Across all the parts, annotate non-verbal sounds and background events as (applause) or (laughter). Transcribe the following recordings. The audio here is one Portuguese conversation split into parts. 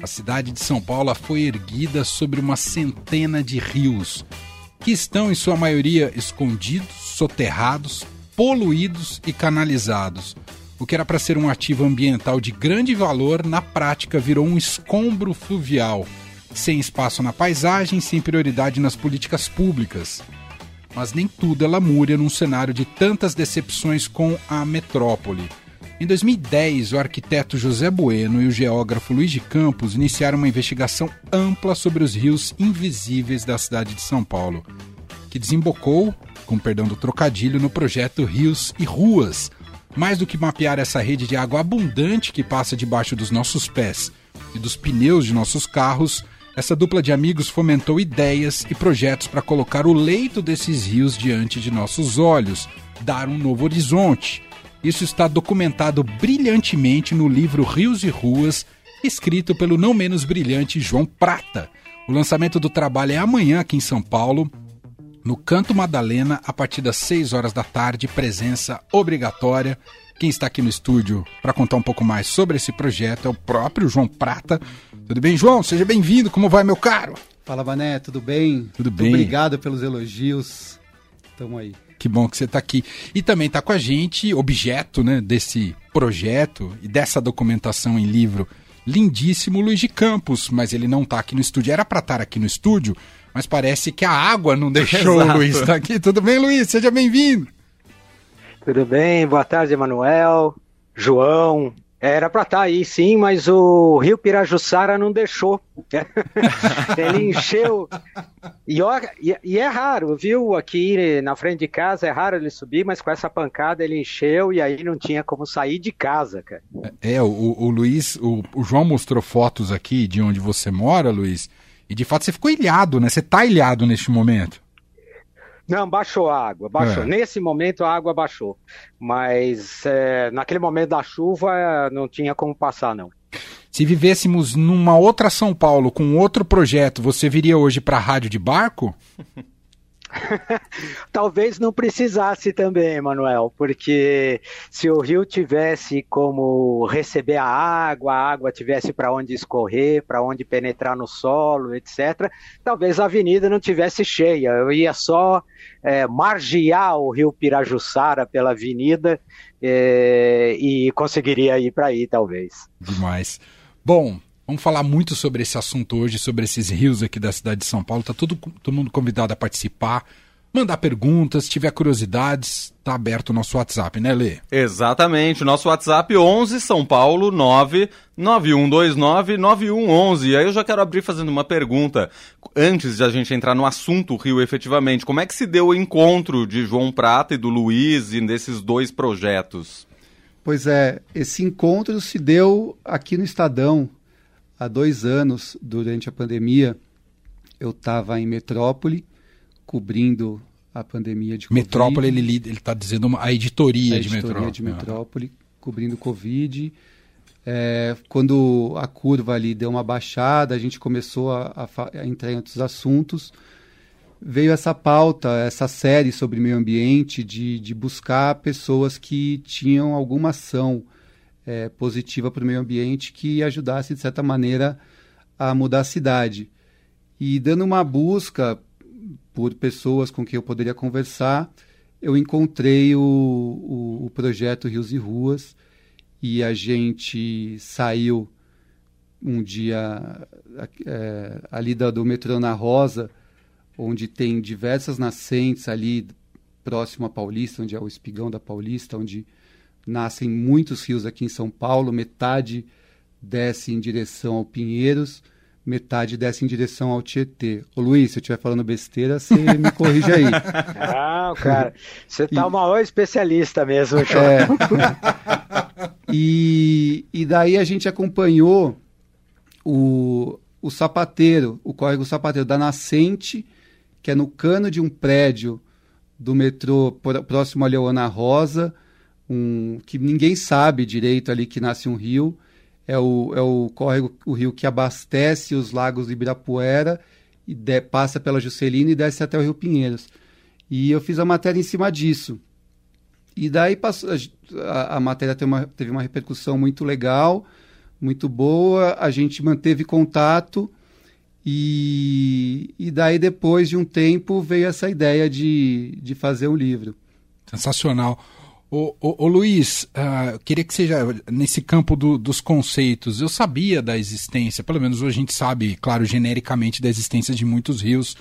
A cidade de São Paulo foi erguida sobre uma centena de rios, que estão em sua maioria escondidos, soterrados, poluídos e canalizados. O que era para ser um ativo ambiental de grande valor, na prática virou um escombro fluvial, sem espaço na paisagem, sem prioridade nas políticas públicas. Mas nem tudo é lamúria num cenário de tantas decepções com a metrópole. Em 2010, o arquiteto José Bueno e o geógrafo Luiz de Campos iniciaram uma investigação ampla sobre os rios invisíveis da cidade de São Paulo, que desembocou, com perdão do trocadilho, no projeto Rios e Ruas. Mais do que mapear essa rede de água abundante que passa debaixo dos nossos pés e dos pneus de nossos carros, essa dupla de amigos fomentou ideias e projetos para colocar o leito desses rios diante de nossos olhos, dar um novo horizonte isso está documentado brilhantemente no livro Rios e Ruas, escrito pelo não menos brilhante João Prata. O lançamento do trabalho é amanhã aqui em São Paulo, no Canto Madalena, a partir das 6 horas da tarde, presença obrigatória. Quem está aqui no estúdio para contar um pouco mais sobre esse projeto é o próprio João Prata. Tudo bem, João? Seja bem-vindo. Como vai, meu caro? Fala, Mané, tudo bem? Tudo bem. Obrigado pelos elogios. Tamo aí. Que bom que você está aqui. E também está com a gente, objeto né, desse projeto e dessa documentação em livro lindíssimo, Luiz de Campos. Mas ele não está aqui no estúdio. Era para estar aqui no estúdio, mas parece que a água não deixou o (laughs) Luiz estar tá aqui. Tudo bem, Luiz? Seja bem-vindo. Tudo bem, boa tarde, Emanuel, João, era para estar tá aí, sim, mas o Rio Pirajussara não deixou. (laughs) Ele encheu. E, e, é raro, viu? Aqui na frente de casa é raro ele subir, mas com essa pancada ele encheu e aí não tinha como sair de casa, cara. É, o, o Luiz, o, o João mostrou fotos aqui de onde você mora, Luiz, e de fato você ficou ilhado, né? Você tá ilhado neste momento. Não, baixou a água, baixou. É. Nesse momento a água baixou. Mas é, naquele momento da chuva não tinha como passar, não. Se vivêssemos numa outra São Paulo com outro projeto, você viria hoje para a rádio de barco? (laughs) (laughs) Talvez não precisasse também, Manuel, porque se o rio tivesse como receber a água, a água tivesse para onde escorrer, para onde penetrar no solo, etc., talvez a avenida não tivesse cheia. Eu ia só é, margear o rio Pirajussara pela avenida é, e conseguiria ir para aí, talvez. Demais. Bom, Vamos falar muito sobre esse assunto hoje, sobre esses rios aqui da cidade de São Paulo. Tá todo, todo mundo convidado a participar, mandar perguntas, se tiver curiosidades, tá aberto o nosso WhatsApp, né, Lê? Exatamente, o nosso WhatsApp 11 São Paulo 991299111. E aí eu já quero abrir fazendo uma pergunta, antes de a gente entrar no assunto Rio efetivamente. Como é que se deu o encontro de João Prata e do Luiz e desses dois projetos? Pois é, esse encontro se deu aqui no Estadão, há dois anos, durante a pandemia, eu estava em Metrópole, cobrindo a pandemia de Covid. Metrópole, ele está dizendo uma, a editoria, a de Metrópole. de Metrópole, cobrindo Covid. É, quando a curva ali deu uma baixada, a gente começou a, a, a entrar em outros assuntos. Veio essa pauta, essa série sobre meio ambiente, de, de buscar pessoas que tinham alguma ação é, positiva para o meio ambiente que ajudasse, de certa maneira, a mudar a cidade. E dando uma busca por pessoas com quem eu poderia conversar, eu encontrei o, o, o projeto Rios e Ruas e a gente saiu um dia é, ali da, do metrô na Rosa, onde tem diversas nascentes ali próximo à Paulista, onde é o espigão da Paulista, onde nascem muitos rios aqui em São Paulo, metade desce em direção ao Pinheiros, metade desce em direção ao Tietê. Ô Luiz, se eu estiver falando besteira, você me corrige aí. (laughs) Não, cara, você tá o maior especialista mesmo, É. e, e daí a gente acompanhou o, o sapateiro, o córrego sapateiro da Nascente, que é no cano de um prédio do metrô próximo a Leona Rosa, um que ninguém sabe direito ali que nasce um rio. É o, é o córrego, o rio que abastece os lagos de Ibirapuera e de, passa pela Juscelina e desce até o Rio Pinheiros. E eu fiz a matéria em cima disso. E daí passou, a, a matéria teve uma, teve uma repercussão muito legal, muito boa, a gente manteve contato e, e daí depois de um tempo veio essa ideia de, de fazer um livro. Sensacional. Ô, ô, ô Luiz, uh, queria que seja nesse campo do, dos conceitos. Eu sabia da existência, pelo menos hoje a gente sabe, claro, genericamente, da existência de muitos rios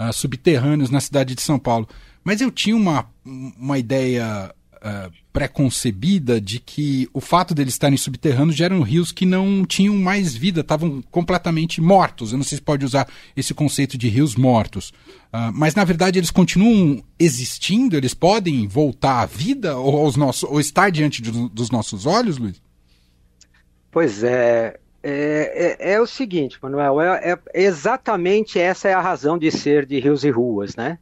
uh, subterrâneos na cidade de São Paulo. Mas eu tinha uma, uma ideia uh, pré-concebida de que o fato deles estarem subterrâneos geram rios que não tinham mais vida, estavam completamente mortos. Eu não sei se pode usar esse conceito de rios mortos. Uh, mas na verdade eles continuam existindo, eles podem voltar à vida ou, aos nossos, ou estar diante de, dos nossos olhos, Luiz? Pois é, é, é, é, o seguinte, Manuel, é, é, exatamente essa é a razão de ser de Rios e Ruas, né?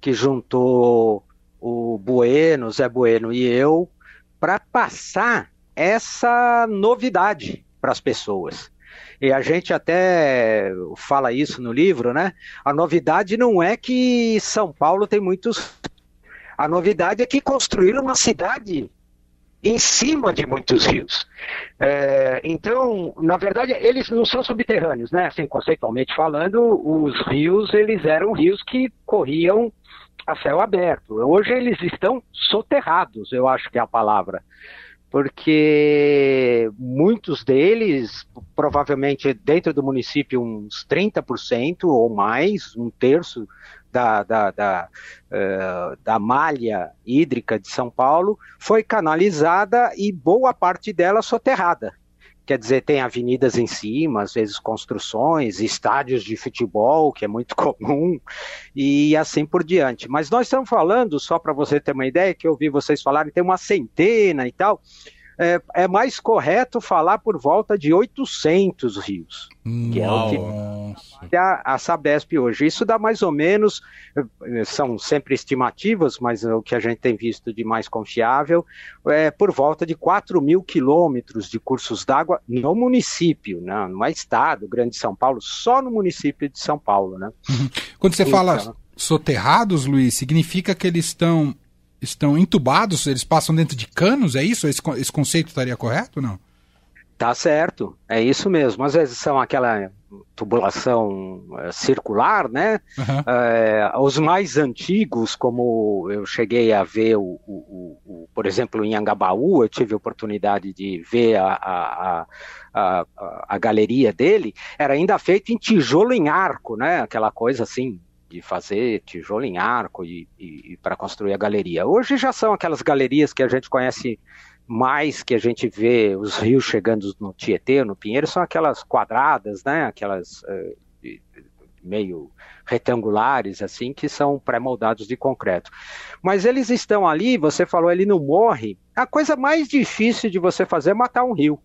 Que juntou o Bueno, Zé Bueno e eu, para passar essa novidade para as pessoas. E a gente até fala isso no livro, né? A novidade não é que São Paulo tem muitos. A novidade é que construíram uma cidade em cima de muitos rios. É, então, na verdade, eles não são subterrâneos, né? Assim, conceitualmente falando, os rios eles eram rios que corriam a céu aberto. Hoje eles estão soterrados, eu acho que é a palavra. Porque muitos deles, provavelmente dentro do município, uns 30% ou mais, um terço da, da, da, uh, da malha hídrica de São Paulo, foi canalizada e boa parte dela soterrada. Quer dizer, tem avenidas em cima, às vezes construções, estádios de futebol, que é muito (laughs) comum, e assim por diante. Mas nós estamos falando, só para você ter uma ideia, que eu ouvi vocês falarem, tem uma centena e tal é, é, mais correto falar por volta de 800 rios, que é o que a, a Sabesp hoje. Isso dá mais ou menos, eh, são sempre estimativas, mas o que a gente tem visto de mais confiável é por volta de 4 mil quilômetros de cursos d'água no município, né? não é estado, Grande São Paulo, só no município de São Paulo. Né? Quando você então, fala soterrados, Luiz, significa que eles estão estão entubados, eles passam dentro de canos, é isso? Esse, esse conceito estaria correto ou não? Tá certo, é isso mesmo. Às vezes são aquela tubulação é, circular, né? Uhum. É, os mais antigos, como eu cheguei a ver, o, o, o, por exemplo, em Angabaú, eu tive a oportunidade de ver a, a, a, a, galeria dele, era ainda feito em tijolo em arco, né? Aquela coisa assim, de fazer tijolo em arco e, e, e para construir a galeria. Hoje já são aquelas galerias que a gente conhece mais, que a gente vê os rios chegando no Tietê, no Pinheiro, são aquelas quadradas, né? Aquelas uh, meio retangulares, assim, que são pré-moldados de concreto. Mas eles estão ali, você falou, ele não morre. A coisa mais difícil de você fazer é matar um rio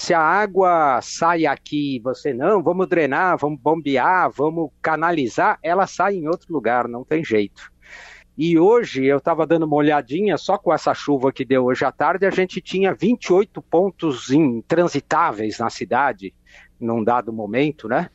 se a água sai aqui, você não, vamos drenar, vamos bombear, vamos canalizar, ela sai em outro lugar, não tem jeito. E hoje eu estava dando uma olhadinha, só com essa chuva que deu hoje à tarde, a gente tinha 28 pontos intransitáveis na cidade, num dado momento, né?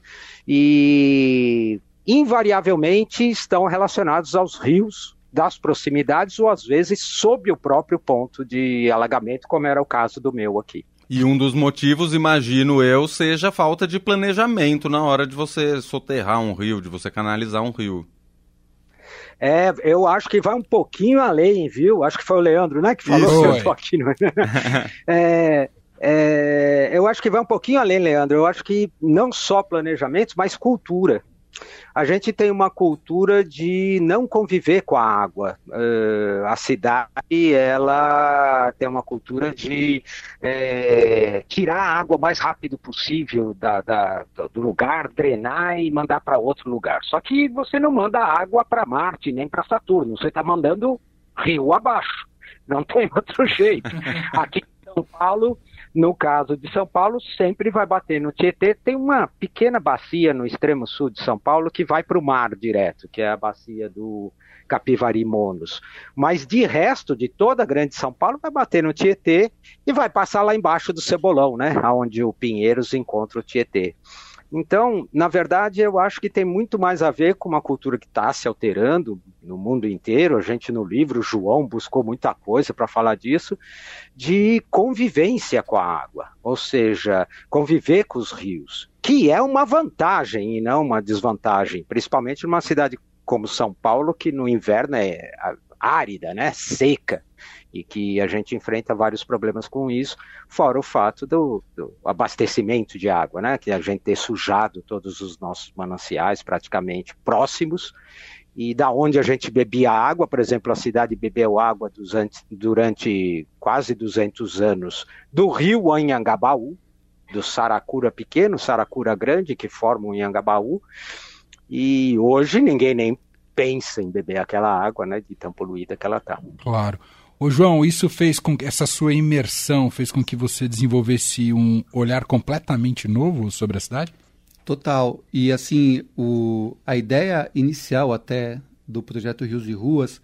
E invariavelmente estão relacionados aos rios das proximidades ou às vezes sob o próprio ponto de alagamento, como era o caso do meu aqui. E um dos motivos, imagino eu, seja a falta de planejamento na hora de você soterrar um rio, de você canalizar um rio. É, eu acho que vai um pouquinho além, viu? Acho que foi o Leandro, né, que falou que eu tô aqui. No... (laughs) é, é, eu acho que vai um pouquinho além, Leandro. Eu acho que não só planejamento, mas cultura a gente tem uma cultura de não conviver com a água. Uh, a cidade ela tem uma cultura de é, tirar a água o mais rápido possível da, da, do lugar, drenar e mandar para outro lugar. Só que você não manda água para Marte nem para Saturno, você está mandando rio abaixo. Não tem (laughs) outro jeito. Aqui em São Paulo no caso de São Paulo, sempre vai bater no Tietê. Tem uma pequena bacia no extremo sul de São Paulo que vai para o mar direto, que é a bacia do Capivari Monos. Mas de resto, de toda a grande São Paulo, vai bater no Tietê e vai passar lá embaixo do Cebolão, né? Onde o Pinheiros encontra o Tietê. Então, na verdade, eu acho que tem muito mais a ver com uma cultura que está se alterando no mundo inteiro. A gente, no livro, João buscou muita coisa para falar disso, de convivência com a água, ou seja, conviver com os rios, que é uma vantagem e não uma desvantagem, principalmente numa cidade como São Paulo, que no inverno é árida, né, seca e que a gente enfrenta vários problemas com isso, fora o fato do, do, abastecimento de água, né? Que a gente ter sujado todos os nossos mananciais praticamente próximos e da onde a gente bebia água, por exemplo, a cidade bebeu água durante, quase 200 anos do rio Anhangabaú, do Saracura pequeno, Saracura grande, que forma o Anhangabaú, e hoje ninguém nem pensa em beber aquela água, né, de tão poluída que ela está. Claro. Ô João, isso fez com que essa sua imersão fez com que você desenvolvesse um olhar completamente novo sobre a cidade? Total. E assim, o, a ideia inicial até do projeto Rios e Ruas,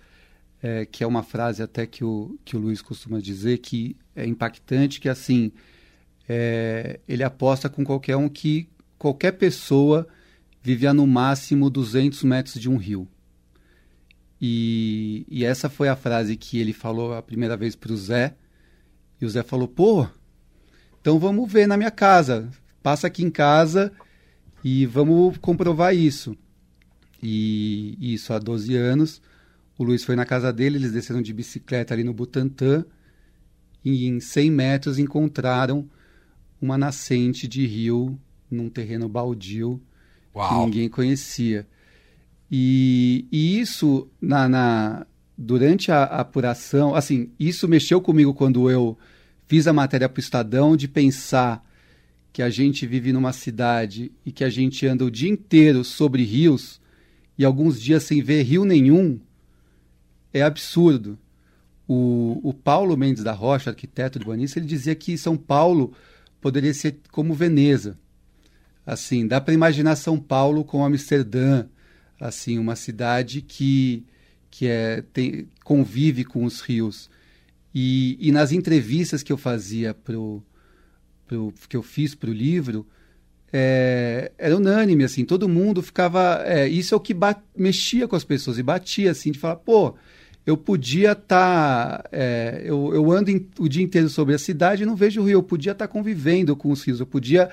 é, que é uma frase até que o, que o Luiz costuma dizer, que é impactante, que assim, é, ele aposta com qualquer um que qualquer pessoa vive a no máximo 200 metros de um rio. E, e essa foi a frase que ele falou a primeira vez para o Zé. E o Zé falou: pô, então vamos ver na minha casa. Passa aqui em casa e vamos comprovar isso. E isso há 12 anos. O Luiz foi na casa dele, eles desceram de bicicleta ali no Butantã. E em 100 metros encontraram uma nascente de rio num terreno baldio Uau. que ninguém conhecia. E, e isso, na, na, durante a, a apuração, assim, isso mexeu comigo quando eu fiz a matéria para o Estadão, de pensar que a gente vive numa cidade e que a gente anda o dia inteiro sobre rios e alguns dias sem ver rio nenhum, é absurdo. O, o Paulo Mendes da Rocha, arquiteto urbanista, ele dizia que São Paulo poderia ser como Veneza. Assim, dá para imaginar São Paulo com Amsterdã, assim uma cidade que que é tem, convive com os rios. E, e nas entrevistas que eu fazia pro, pro que eu fiz para o livro é, era unânime assim todo mundo ficava é, isso é o que bat, mexia com as pessoas e batia assim de falar pô eu podia estar tá, é, eu, eu ando em, o dia inteiro sobre a cidade e não vejo o rio eu podia estar tá convivendo com os rios eu podia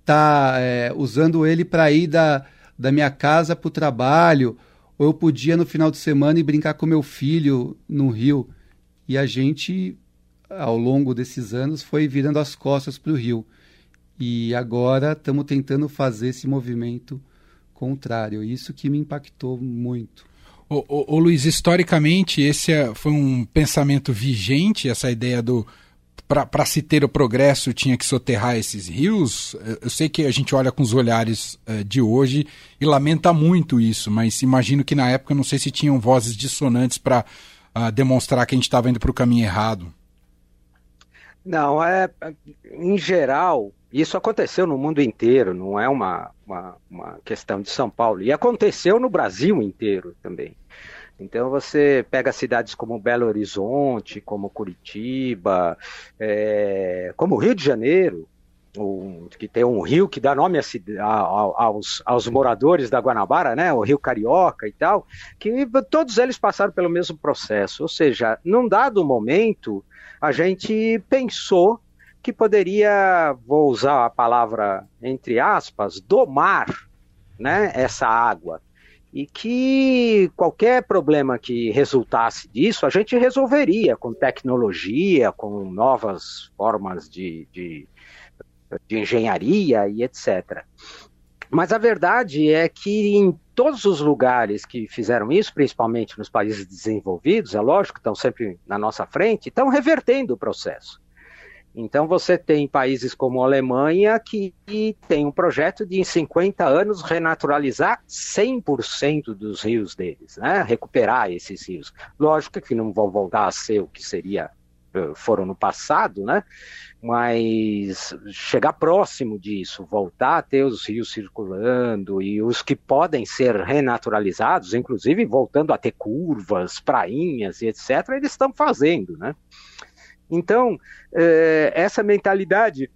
estar tá, é, usando ele para ir da da minha casa para o trabalho, ou eu podia no final de semana ir brincar com meu filho no rio. E a gente, ao longo desses anos, foi virando as costas para o rio. E agora estamos tentando fazer esse movimento contrário. Isso que me impactou muito. Ô, ô, ô Luiz, historicamente, esse é, foi um pensamento vigente, essa ideia do para se ter o progresso tinha que soterrar esses rios. Eu sei que a gente olha com os olhares uh, de hoje e lamenta muito isso, mas imagino que na época não sei se tinham vozes dissonantes para uh, ah, demonstrar que a gente estava indo para o caminho errado. Não, é em geral isso aconteceu no mundo inteiro, não é uma, uma, uma questão de São Paulo e aconteceu no Brasil inteiro também. Então você pega cidades como Belo Horizonte, como Curitiba, é, como Rio de Janeiro, um, que tem um rio que dá nome a, a, aos, aos, moradores da Guanabara, né, o Rio Carioca e tal, que todos eles passaram pelo mesmo processo. Ou seja, num dado momento, a gente pensou que poderia, vou usar a palavra entre aspas, domar né, essa água e que qualquer problema que resultasse disso a gente resolveria com tecnologia, com novas formas de, de, de engenharia e etc. Mas a verdade é que em todos os lugares que fizeram isso, principalmente nos países desenvolvidos, é lógico, estão sempre na nossa frente, estão revertendo o processo. Então você tem países como a Alemanha que tem um projeto de em 50 anos renaturalizar 100% dos rios deles, né? recuperar esses rios. Lógico que não vão voltar a ser o que seria eh, foram no passado, né? Mas chegar próximo disso, voltar a ter os rios circulando e os que podem ser renaturalizados, inclusive voltando a ter curvas, prainhas e etc., eles estão fazendo, né? Então, é, essa mentalidade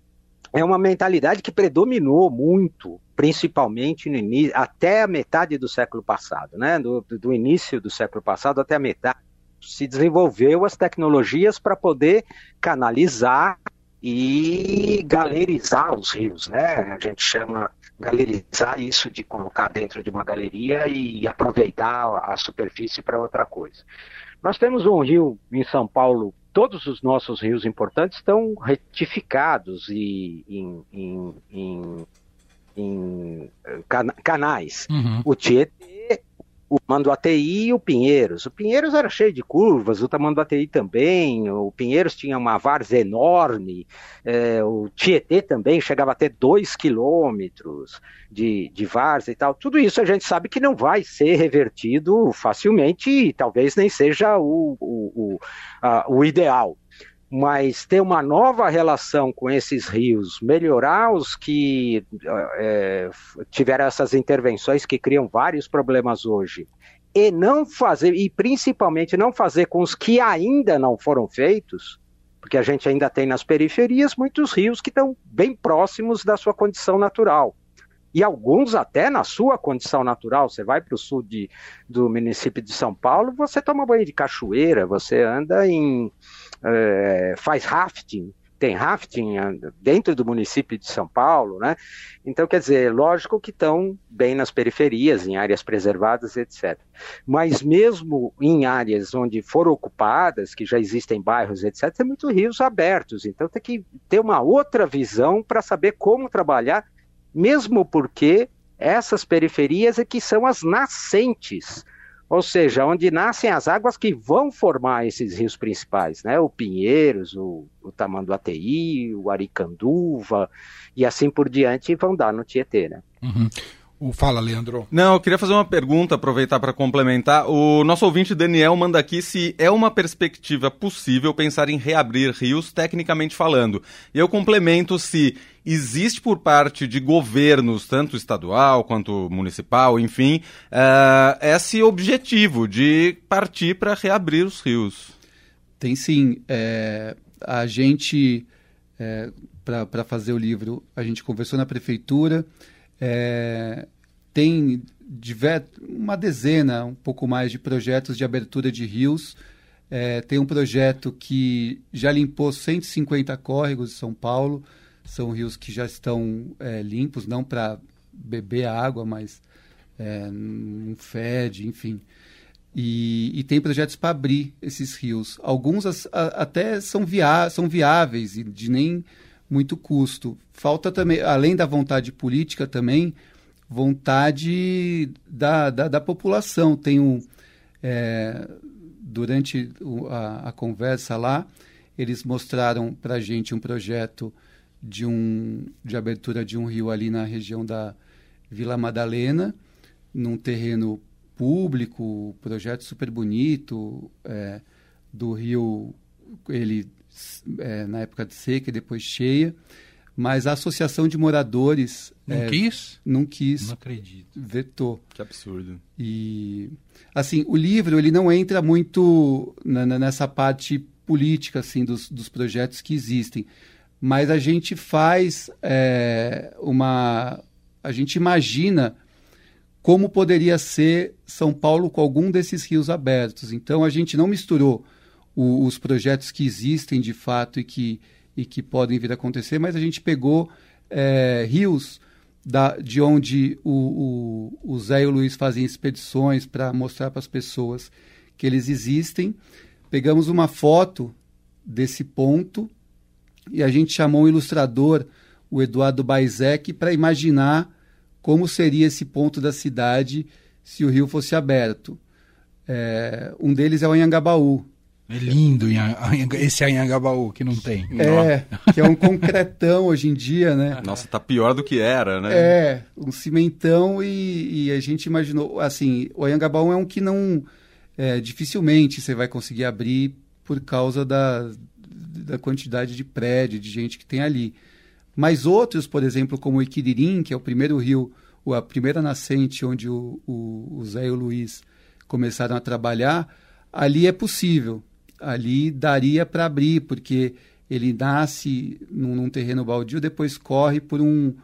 é uma mentalidade que predominou muito, principalmente no início, até a metade do século passado, né? Do, do início do século passado até a metade, se desenvolveu as tecnologias para poder canalizar e galerizar os rios, né? A gente chama galerizar isso de colocar dentro de uma galeria e aproveitar a superfície para outra coisa. Nós temos um rio em São Paulo, todos os nossos rios importantes estão retificados e em, em, em, em canais. Uhum. O Tietê o Manduateí e o Pinheiros. O Pinheiros era cheio de curvas, o Tamanduateí também, o Pinheiros tinha uma várzea enorme, é, o Tietê também chegava a ter dois quilômetros de, de várzea e tal. Tudo isso a gente sabe que não vai ser revertido facilmente e talvez nem seja o, o, o, a, o ideal mas ter uma nova relação com esses rios, melhorar os que é, tiveram essas intervenções que criam vários problemas hoje, e não fazer, e principalmente não fazer com os que ainda não foram feitos, porque a gente ainda tem nas periferias muitos rios que estão bem próximos da sua condição natural. E alguns até na sua condição natural. Você vai para o sul de, do município de São Paulo, você toma banho de cachoeira, você anda em, é, faz rafting, tem rafting dentro do município de São Paulo, né? Então, quer dizer, lógico que estão bem nas periferias, em áreas preservadas, etc. Mas mesmo em áreas onde foram ocupadas, que já existem bairros, etc., tem muitos rios abertos. Então, tem que ter uma outra visão para saber como trabalhar, mesmo porque essas periferias é que são as nascentes ou seja, onde nascem as águas que vão formar esses rios principais, né? O Pinheiros, o, o Tamanduateí, o Aricanduva e assim por diante vão dar no Tietê, né? Uhum. Fala, Leandro. Não, eu queria fazer uma pergunta, aproveitar para complementar. O nosso ouvinte Daniel manda aqui se é uma perspectiva possível pensar em reabrir rios, tecnicamente falando. E eu complemento se existe por parte de governos, tanto estadual quanto municipal, enfim, uh, esse objetivo de partir para reabrir os rios. Tem sim. É, a gente, é, para fazer o livro, a gente conversou na prefeitura. É, tem uma dezena, um pouco mais, de projetos de abertura de rios. É, tem um projeto que já limpou 150 córregos de São Paulo. São rios que já estão é, limpos, não para beber água, mas é, não fede, enfim. E, e tem projetos para abrir esses rios. Alguns as, a, até são, via, são viáveis e de nem muito custo. Falta também, além da vontade política também, vontade da, da, da população. Tem um, é, durante a, a, conversa lá, eles mostraram para a gente um projeto de, um, de abertura de um rio ali na região da Vila Madalena, num terreno público, projeto super bonito, é, do rio, ele é, na época de seca e depois cheia mas a associação de moradores não é, quis? não quis. Não acredito. Vetou. Que absurdo. E assim o livro ele não entra muito na, na, nessa parte política assim dos, dos projetos que existem. Mas a gente faz é, uma a gente imagina como poderia ser São Paulo com algum desses rios abertos. Então a gente não misturou o, os projetos que existem de fato e que e que podem vir a acontecer, mas a gente pegou é, rios da, de onde o, o, o Zé e o Luiz fazem expedições para mostrar para as pessoas que eles existem. Pegamos uma foto desse ponto e a gente chamou um ilustrador, o Eduardo Baizek, para imaginar como seria esse ponto da cidade se o rio fosse aberto. É, um deles é o Anhangabaú, é lindo esse Anhangabaú que não tem. É, que é um concretão hoje em dia, né? Nossa, tá pior do que era, né? É, um cimentão e, e a gente imaginou, assim, o Anhangabaú é um que não, é, dificilmente você vai conseguir abrir por causa da, da quantidade de prédio, de gente que tem ali. Mas outros, por exemplo, como o Iquiririm, que é o primeiro rio, a primeira nascente onde o, o, o Zé e o Luiz começaram a trabalhar, ali é possível ali daria para abrir, porque ele nasce num, num terreno baldio, depois corre por um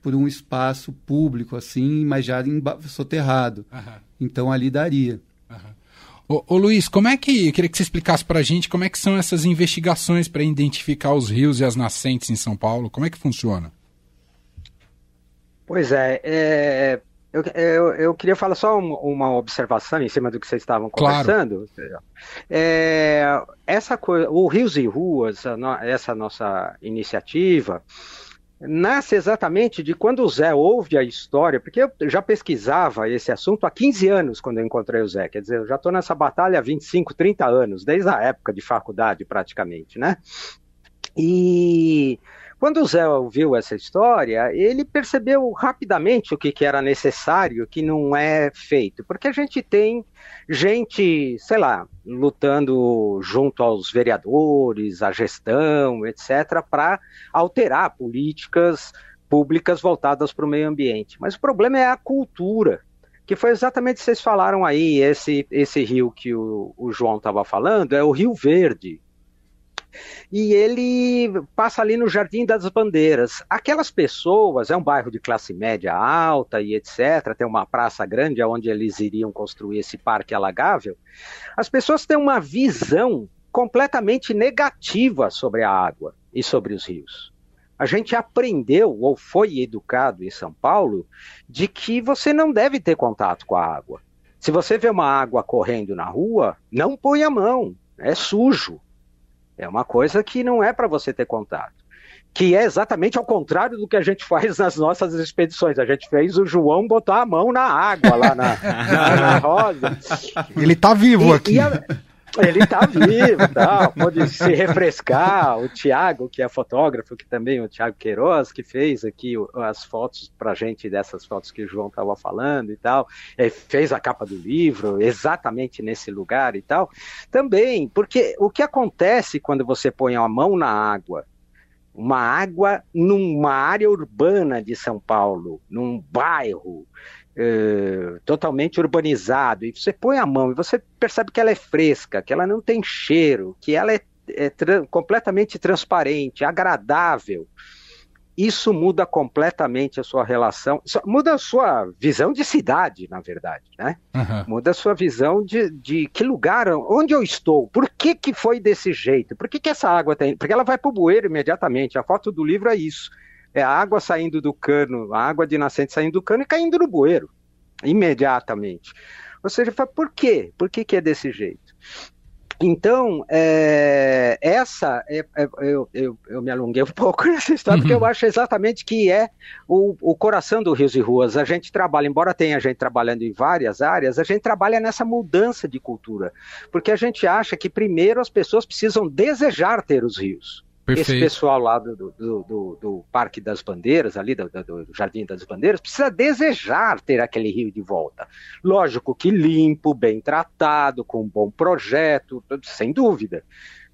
por um espaço público assim, mas já soterrado. Uhum. Então ali daria. Uhum. Ô, ô, Luiz, como é que eu queria que você explicasse para a gente como é que são essas investigações para identificar os rios e as nascentes em São Paulo? Como é que funciona? Pois é, é eu, eu, eu, queria falar só uma observação em cima do que vocês estavam conversando. Claro. É, essa coisa, o Rios e Ruas, essa nossa iniciativa, nasce exatamente de quando o Zé ouve a história, porque eu já pesquisava esse assunto há 15 anos quando eu encontrei o Zé, quer dizer, eu já estou nessa batalha há 25, 30 anos, desde a época de faculdade praticamente, né? E quando o Zé ouviu essa história, ele percebeu rapidamente o que, que era necessário, que não é feito, porque a gente tem gente, sei lá, lutando junto aos vereadores, à gestão, etc., para alterar políticas públicas voltadas para o meio ambiente. Mas o problema é a cultura, que foi exatamente o que vocês falaram aí, esse, esse rio que o, o João estava falando, é o Rio Verde, e ele passa ali no Jardim das Bandeiras. Aquelas pessoas, é um bairro de classe média alta e etc., tem uma praça grande onde eles iriam construir esse parque alagável. As pessoas têm uma visão completamente negativa sobre a água e sobre os rios. A gente aprendeu ou foi educado em São Paulo de que você não deve ter contato com a água. Se você vê uma água correndo na rua, não põe a mão, é sujo. É uma coisa que não é para você ter contato. Que é exatamente ao contrário do que a gente (laughs) faz nas nossas expedições. A gente fez o João botar a mão na água lá na, na, na (laughs) rosa. Ele está vivo e, aqui. E a, ele está vivo, tal, pode se refrescar. O Tiago, que é fotógrafo, que também o Tiago Queiroz, que fez aqui as fotos para gente dessas fotos que o João estava falando e tal, fez a capa do livro exatamente nesse lugar e tal. Também, porque o que acontece quando você põe a mão na água, uma água numa área urbana de São Paulo, num bairro, eh, totalmente urbanizado, e você põe a mão e você percebe que ela é fresca, que ela não tem cheiro, que ela é, é tra completamente transparente, agradável. Isso muda completamente a sua relação, muda a sua visão de cidade, na verdade, né? Uhum. Muda a sua visão de, de que lugar, onde eu estou, por que, que foi desse jeito, por que, que essa água tem. Porque ela vai para o bueiro imediatamente, a foto do livro é isso é água saindo do cano, água de nascente saindo do cano e caindo no bueiro, imediatamente. Ou seja, por quê? Por que, que é desse jeito? Então, é, essa, é, é, eu, eu, eu, me alonguei um (laughs) pouco nessa história, porque eu uhum. acho exatamente que é o, o coração do Rios e Ruas. A gente trabalha, embora tenha gente trabalhando em várias áreas, a gente trabalha nessa mudança de cultura, porque a gente acha que primeiro as pessoas precisam desejar ter os rios. Perfeito. Esse pessoal lá do, do, do, do, Parque das Bandeiras, ali do, do, Jardim das Bandeiras, precisa desejar ter aquele rio de volta. Lógico que limpo, bem tratado, com um bom projeto, sem dúvida.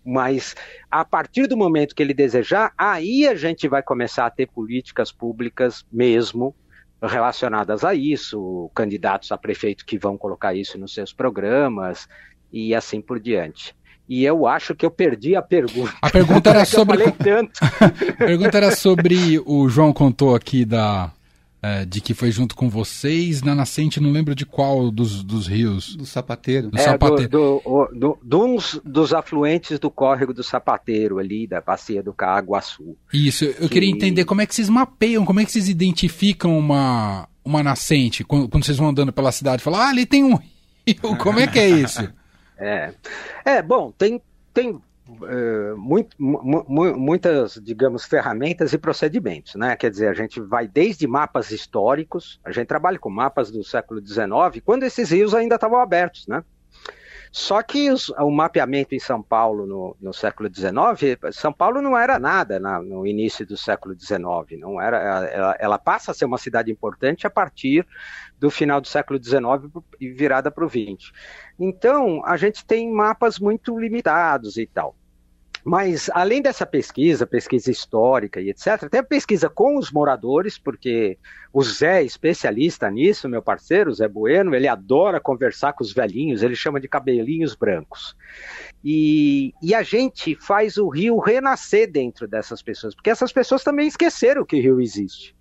Mas a partir do momento que ele desejar, aí a gente vai começar a ter políticas públicas mesmo relacionadas a isso, candidatos a prefeito que vão colocar isso nos seus programas e assim por diante. E eu acho que eu perdi a pergunta. A pergunta era (laughs) sobre. tanto. (laughs) a pergunta era sobre. O João contou aqui da. É, de que foi junto com vocês na nascente, não lembro de qual dos, dos rios. Do Sapateiro. Do é, Sapateiro. Do, do, do, dos afluentes do córrego do Sapateiro ali, da bacia do Caaguaçu. Isso, eu que... queria entender como é que vocês mapeiam, como é que vocês identificam uma, uma nascente, quando, quando vocês vão andando pela cidade, falam, ah, ali tem um rio, (laughs) como é que é isso? É, é bom, tem, tem Uh, muito, muitas, digamos, ferramentas e procedimentos, né? Quer dizer, a gente vai desde mapas históricos, a gente trabalha com mapas do século XIX, quando esses rios ainda estavam abertos, né? Só que os, o mapeamento em São Paulo no, no, século XIX, São Paulo não era nada na, no início do século XIX, não era, ela, ela, passa a ser uma cidade importante a partir do final do século XIX e virada para o XX. Então, a gente tem mapas muito limitados e tal. Mas, além dessa pesquisa, pesquisa histórica e etc., tem a pesquisa com os moradores, porque o Zé é especialista nisso, meu parceiro, o Zé Bueno, ele adora conversar com os velhinhos, ele chama de cabelinhos brancos. E, e a gente faz o rio renascer dentro dessas pessoas, porque essas pessoas também esqueceram que o rio existe.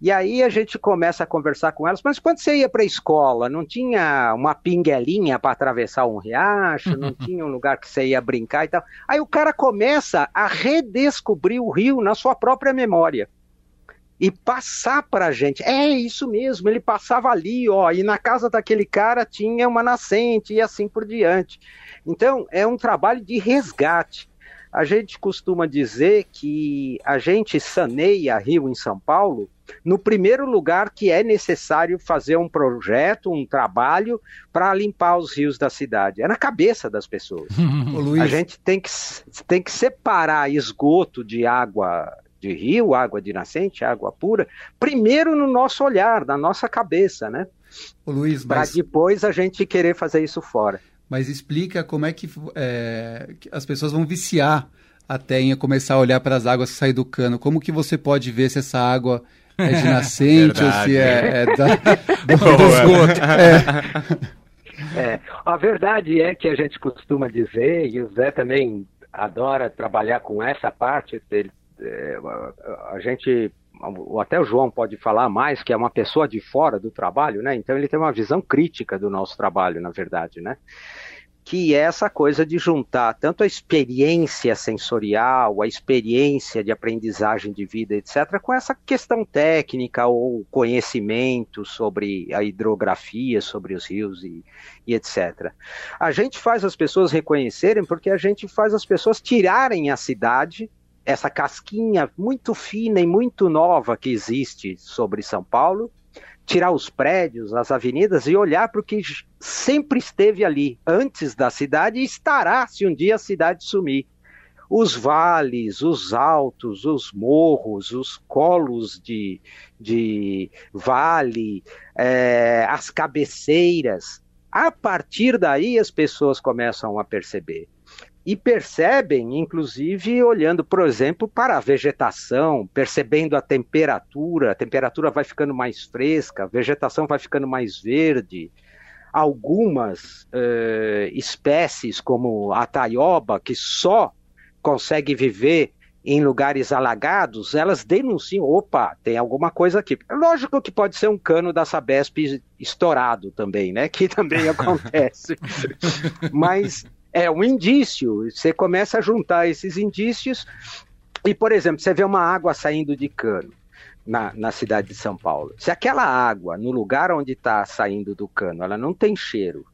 E aí a gente começa a conversar com elas, mas quando você ia para a escola, não tinha uma pinguelinha para atravessar um riacho, não (laughs) tinha um lugar que você ia brincar e tal. Aí o cara começa a redescobrir o rio na sua própria memória. E passar para a gente, é isso mesmo, ele passava ali, ó, e na casa daquele cara tinha uma nascente e assim por diante. Então, é um trabalho de resgate. A gente costuma dizer que a gente saneia rio em São Paulo no primeiro lugar que é necessário fazer um projeto, um trabalho para limpar os rios da cidade. É na cabeça das pessoas. (laughs) a gente tem que, tem que separar esgoto de água de rio, água de nascente, água pura, primeiro no nosso olhar, na nossa cabeça, né? Luiz, para mas... depois a gente querer fazer isso fora. Mas explica como é que, é, que as pessoas vão viciar até em começar a olhar para as águas que saem do cano. Como que você pode ver se essa água é de nascente ou se é, é da, (laughs) do, do esgoto. É. (laughs) é. a verdade é que a gente costuma dizer, e o Zé também adora trabalhar com essa parte dele, é, a gente até o João pode falar mais, que é uma pessoa de fora do trabalho, né? Então ele tem uma visão crítica do nosso trabalho, na verdade, né? Que é essa coisa de juntar tanto a experiência sensorial, a experiência de aprendizagem de vida, etc., com essa questão técnica ou conhecimento sobre a hidrografia, sobre os rios e, e etc. A gente faz as pessoas reconhecerem porque a gente faz as pessoas tirarem a cidade essa casquinha muito fina e muito nova que existe sobre São Paulo tirar os prédios, as avenidas e olhar para o que sempre esteve ali antes da cidade e estará se um dia a cidade sumir. Os vales, os altos, os morros, os colos de, de vale, é, as cabeceiras. A partir daí as pessoas começam a perceber e percebem, inclusive, olhando, por exemplo, para a vegetação, percebendo a temperatura, a temperatura vai ficando mais fresca, a vegetação vai ficando mais verde. Algumas eh, espécies, como a taioba, que só consegue viver em lugares alagados, elas denunciam, opa, tem alguma coisa aqui. Lógico que pode ser um cano da Sabesp estourado também, né? Que também (laughs) acontece. Mas é um indício. Você começa a juntar esses indícios e, por exemplo, você vê uma água saindo de cano na, na cidade de São Paulo. Se aquela água, no lugar onde está saindo do cano, ela não tem cheiro,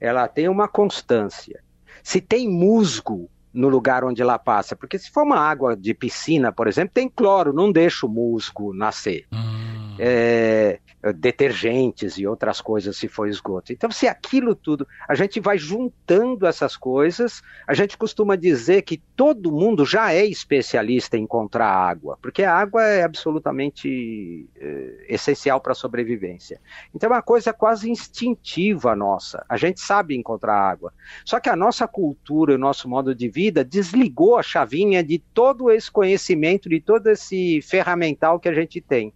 ela tem uma constância. Se tem musgo no lugar onde ela passa, porque se for uma água de piscina, por exemplo, tem cloro, não deixa o musgo nascer. Hum. É, detergentes e outras coisas se for esgoto. Então, se aquilo tudo, a gente vai juntando essas coisas, a gente costuma dizer que todo mundo já é especialista em encontrar água, porque a água é absolutamente é, essencial para a sobrevivência. Então, é uma coisa quase instintiva nossa. A gente sabe encontrar água. Só que a nossa cultura, o nosso modo de vida desligou a chavinha de todo esse conhecimento, de todo esse ferramental que a gente tem.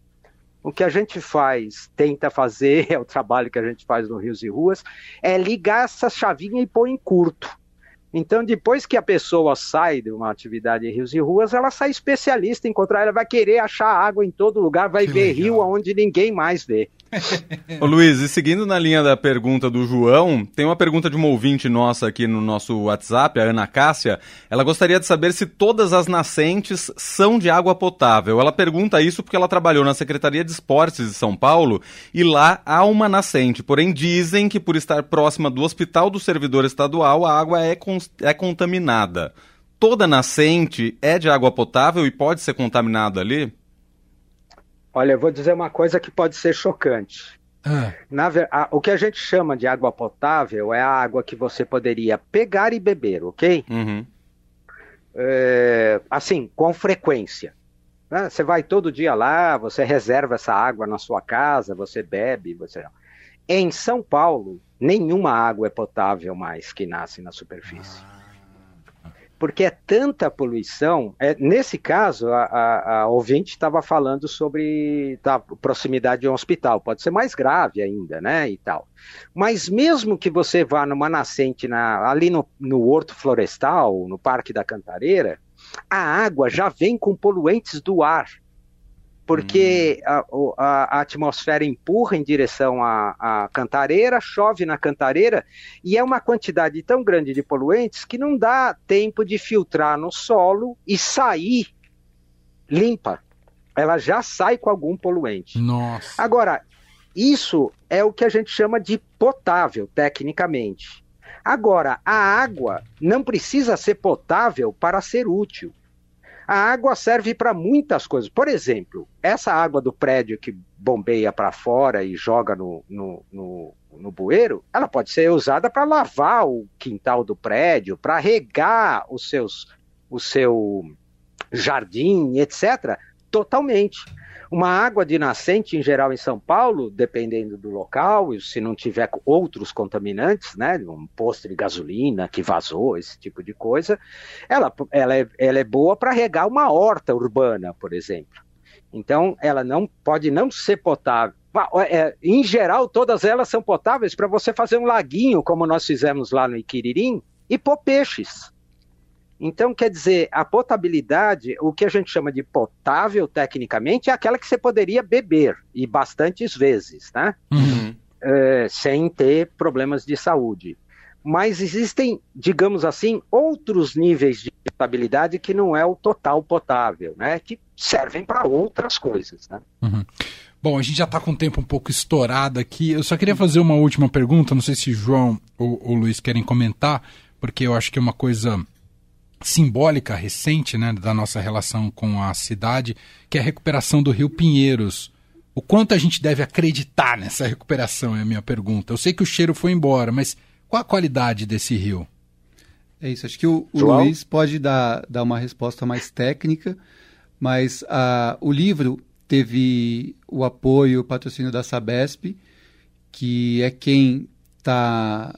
O que a gente faz, tenta fazer, (laughs) é o trabalho que a gente faz no Rios e Ruas, é ligar essa chavinha e pôr em curto. Então, depois que a pessoa sai de uma atividade em rios e ruas, ela sai especialista em encontrar, ela vai querer achar água em todo lugar, vai que ver legal. rio onde ninguém mais vê. Ô Luiz, e seguindo na linha da pergunta do João, tem uma pergunta de uma ouvinte nossa aqui no nosso WhatsApp, a Ana Cássia. Ela gostaria de saber se todas as nascentes são de água potável. Ela pergunta isso porque ela trabalhou na Secretaria de Esportes de São Paulo e lá há uma nascente. Porém, dizem que por estar próxima do Hospital do Servidor Estadual, a água é, é contaminada. Toda nascente é de água potável e pode ser contaminada ali? Olha, eu vou dizer uma coisa que pode ser chocante. Ah. Na, a, o que a gente chama de água potável é a água que você poderia pegar e beber, ok? Uhum. É, assim, com frequência. Né? Você vai todo dia lá, você reserva essa água na sua casa, você bebe, você. Em São Paulo, nenhuma água é potável mais que nasce na superfície. Ah. Porque é tanta poluição. É, nesse caso, a, a, a ouvinte estava falando sobre a proximidade de um hospital, pode ser mais grave ainda, né? E tal. Mas mesmo que você vá numa nascente na, ali no, no Horto Florestal, no Parque da Cantareira, a água já vem com poluentes do ar porque hum. a, a, a, atmosfera empurra em direção à, à, cantareira, chove na cantareira, e é uma quantidade tão grande de poluentes que não dá tempo de filtrar no solo e sair limpa. Ela já sai com algum poluente. Nossa. Agora, isso é o que a gente chama de potável, tecnicamente. Agora, a água não precisa ser potável para ser útil. A água serve para muitas coisas. Por exemplo, essa água do prédio que bombeia para fora e joga no, no, no, no bueiro, ela pode ser usada para lavar o quintal do prédio, para regar os seus, o seu jardim, etc. Totalmente. Uma água de nascente, em geral, em São Paulo, dependendo do local, e se não tiver outros contaminantes, né, um posto de gasolina que vazou, esse tipo de coisa, ela, ela, é, ela é boa para regar uma horta urbana, por exemplo. Então, ela não pode não ser potável. É, em geral, todas elas são potáveis para você fazer um laguinho, como nós fizemos lá no Iquiririm, e pôr peixes. Então, quer dizer, a potabilidade, o que a gente chama de potável tecnicamente, é aquela que você poderia beber, e bastantes vezes, né? Uhum. É, sem ter problemas de saúde. Mas existem, digamos assim, outros níveis de potabilidade que não é o total potável, né? Que servem para outras coisas, né? Uhum. Bom, a gente já está com o tempo um pouco estourado aqui. Eu só queria fazer uma última pergunta. Não sei se João ou, ou Luiz querem comentar, porque eu acho que é uma coisa simbólica recente né, da nossa relação com a cidade, que é a recuperação do Rio Pinheiros. O quanto a gente deve acreditar nessa recuperação é a minha pergunta. Eu sei que o cheiro foi embora, mas qual a qualidade desse rio? É isso, acho que o, o Luiz pode dar, dar uma resposta mais técnica, mas uh, o livro teve o apoio, o patrocínio da Sabesp, que é quem está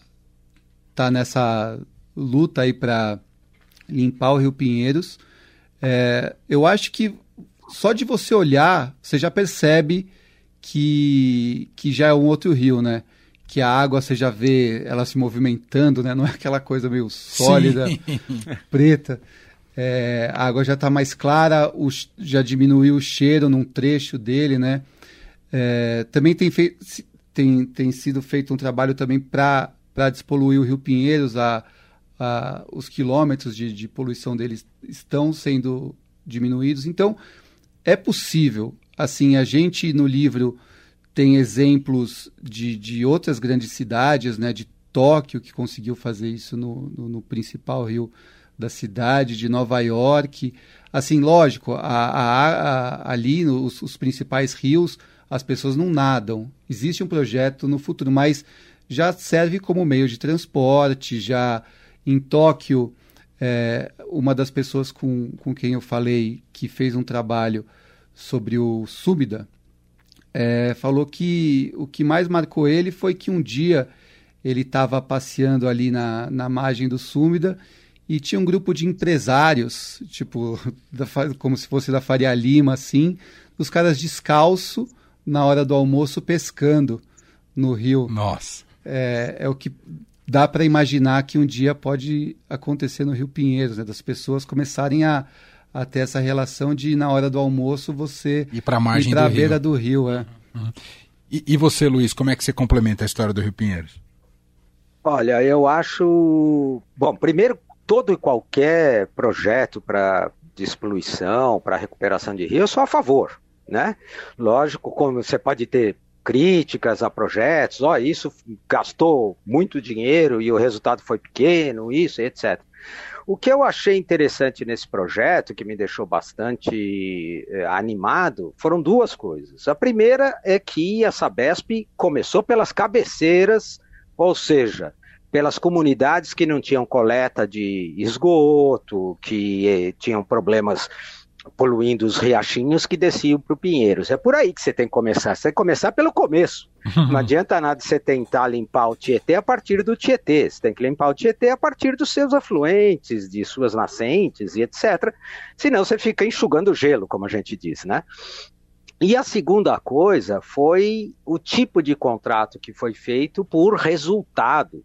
tá nessa luta aí para limpar o Rio Pinheiros. É, eu acho que só de você olhar, você já percebe que, que já é um outro rio, né? Que a água você já vê ela se movimentando, né? Não é aquela coisa meio sólida, Sim. preta. É, a água já está mais clara, o, já diminuiu o cheiro num trecho dele, né? É, também tem, fei tem, tem sido feito um trabalho também para despoluir o Rio Pinheiros, a, uh, os quilômetros de, de poluição deles estão sendo diminuídos. Então, é possível. Assim, a gente no livro tem exemplos de, de outras grandes cidades, né, de Tóquio, que conseguiu fazer isso no, no, no principal rio da cidade, de Nova York. Assim, lógico, a, a, a, ali nos os principais rios, as pessoas não nadam. Existe um projeto no futuro, mas já serve como meio de transporte, já em Tóquio, é, uma das pessoas com, com quem eu falei que fez um trabalho sobre o Súbida é, falou que o que mais marcou ele foi que um dia ele estava passeando ali na, na margem do Súbida e tinha um grupo de empresários, tipo, (laughs) da, como se fosse da Faria Lima, assim, os caras descalço na hora do almoço pescando no rio. Nossa. É, é o que dá para imaginar que um dia pode acontecer no Rio Pinheiros, né, das pessoas começarem a, a ter essa relação de na hora do almoço você ir para a margem ir do beira rio. do rio, é. Uhum. E, e, você, Luiz, como é que você complementa a história do Rio Pinheiros? Olha, eu acho, bom, primeiro todo e qualquer projeto para despoluição, para recuperação de rio, eu sou a favor, né? Lógico, como você pode ter críticas a projetos, ó, oh, isso gastou muito dinheiro e o resultado foi pequeno, isso, etc. O que eu achei interessante nesse projeto, que me deixou bastante eh, animado, foram duas coisas. A primeira é que a Sabesp começou pelas cabeceiras, ou seja, pelas comunidades que não tinham coleta de esgoto, que eh, tinham problemas poluindo os riachinhos que desciam para o Pinheiros. É por aí que você tem que começar. Você tem que começar pelo começo. Não (laughs) adianta nada você tentar limpar o Tietê a partir do Tietê. Você tem que limpar o Tietê a partir dos seus afluentes, de suas nascentes e etc. Senão você fica enxugando gelo, como a gente diz, né? E a segunda coisa foi o tipo de contrato que foi feito por resultado.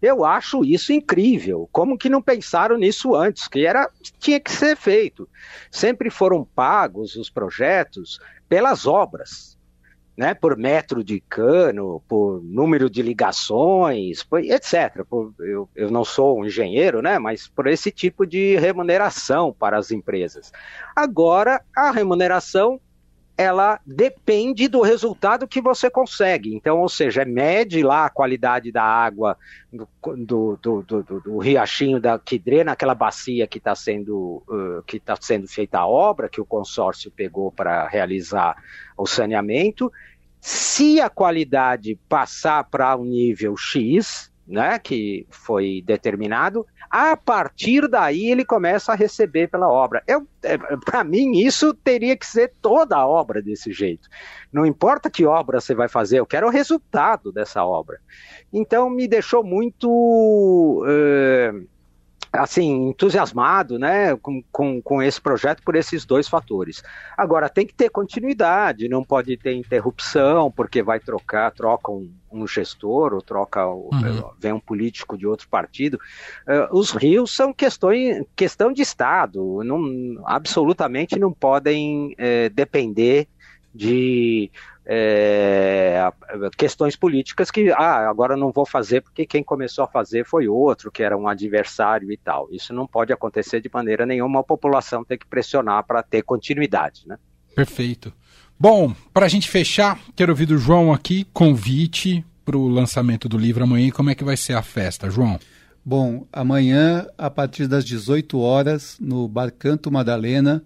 Eu acho isso incrível. Como que não pensaram nisso antes? Que era tinha que ser feito. Sempre foram pagos os projetos pelas obras, né? Por metro de cano, por número de ligações, etc. Por, eu, eu não sou um engenheiro, né? Mas por esse tipo de remuneração para as empresas. Agora a remuneração ela depende do resultado que você consegue. Então, ou seja, mede lá a qualidade da água do, do, do, do riachinho da, que drena aquela bacia que está sendo, uh, que tá sendo feita a obra, que o consórcio pegou para realizar o saneamento. Se a qualidade passar para um nível X, né, que foi determinado, a partir daí ele começa a receber pela obra. é, Para mim, isso teria que ser toda a obra desse jeito. Não importa que obra você vai fazer, eu quero o resultado dessa obra. Então, me deixou muito. Uh, assim, entusiasmado né, com, com, com, esse projeto por esses dois fatores. Agora, tem que ter continuidade, não pode ter interrupção, porque vai trocar, troca um, um gestor, ou troca, uhum. vem um político de outro partido. Uh, os rios são questões, questão de Estado, não, absolutamente não podem uh, depender de é, questões políticas que ah, agora não vou fazer porque quem começou a fazer foi outro, que era um adversário e tal. Isso não pode acontecer de maneira nenhuma, a população tem que pressionar para ter continuidade. Né? Perfeito. Bom, para a gente fechar, quero ouvir do João aqui, convite para o lançamento do livro amanhã. Como é que vai ser a festa, João? Bom, amanhã, a partir das 18 horas, no Bar Canto Madalena,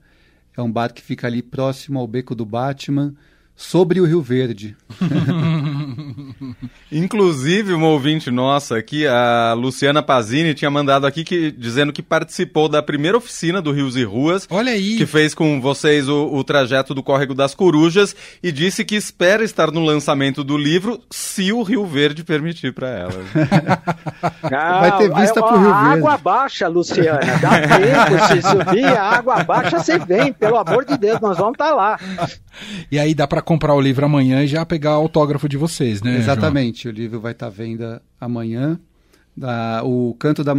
é um bar que fica ali próximo ao Beco do Batman, sobre o Rio Verde. (laughs) Inclusive, uma ouvinte nossa aqui, a Luciana Pazini, tinha mandado aqui que, dizendo que participou da primeira oficina do Rios e Ruas. Olha aí! Que fez com vocês o, o trajeto do Córrego das Corujas e disse que espera estar no lançamento do livro se o Rio Verde permitir para ela. Não, (laughs) Vai ter vista é, pro Rio Verde. Água baixa, Luciana. Dá tempo, (laughs) se subir a água baixa, você vem. Pelo amor de Deus, nós vamos estar tá lá. E aí dá para comprar o livro amanhã e já pegar autógrafo de vocês, né? Exatamente. João? O livro vai estar tá à venda amanhã. Da, o Canto, da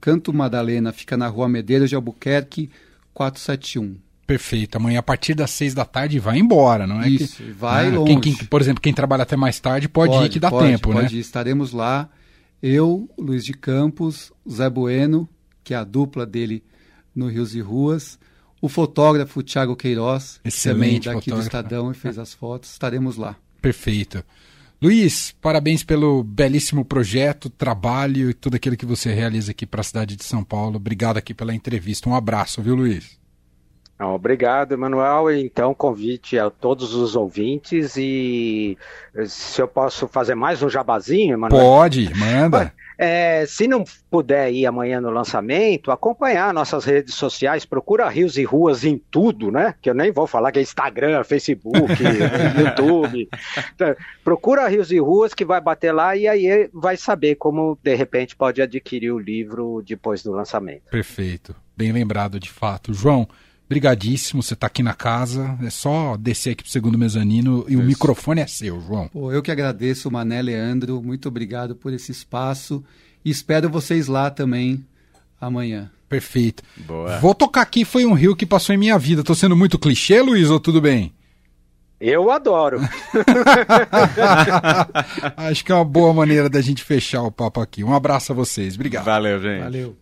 Canto Madalena fica na rua Medeiros de Albuquerque, 471. Perfeito. Amanhã, a partir das seis da tarde, vai embora, não é? Isso, que, vai né? longe. Quem, quem, por exemplo, quem trabalha até mais tarde pode, pode ir que dá pode, tempo, pode né? Ir. Estaremos lá. Eu, Luiz de Campos, Zé Bueno, que é a dupla dele no Rios e Ruas, o fotógrafo Thiago Queiroz, Excelente também daqui fotógrafo. do Estadão e fez as fotos, estaremos lá. Perfeito. Luiz, parabéns pelo belíssimo projeto, trabalho e tudo aquilo que você realiza aqui para a cidade de São Paulo. Obrigado aqui pela entrevista. Um abraço, viu, Luiz? Obrigado, Emanuel. Então, convite a todos os ouvintes e se eu posso fazer mais um jabazinho, Emanuel? Pode, manda. É, se não puder ir amanhã no lançamento, acompanhar nossas redes sociais, procura Rios e Ruas em tudo, né? Que eu nem vou falar que é Instagram, Facebook, (laughs) YouTube. Então, procura Rios e Ruas que vai bater lá e aí vai saber como, de repente, pode adquirir o livro depois do lançamento. Perfeito. Bem lembrado, de fato. João, Brigadíssimo, você está aqui na casa. É só descer aqui para o segundo mezanino e Isso. o microfone é seu, João. Pô, eu que agradeço, Mané Leandro. Muito obrigado por esse espaço. E espero vocês lá também amanhã. Perfeito. Boa. Vou tocar aqui, foi um rio que passou em minha vida. Estou sendo muito clichê, Luiz, ou tudo bem? Eu adoro. (laughs) Acho que é uma boa maneira da gente fechar o papo aqui. Um abraço a vocês. Obrigado. Valeu, gente. Valeu.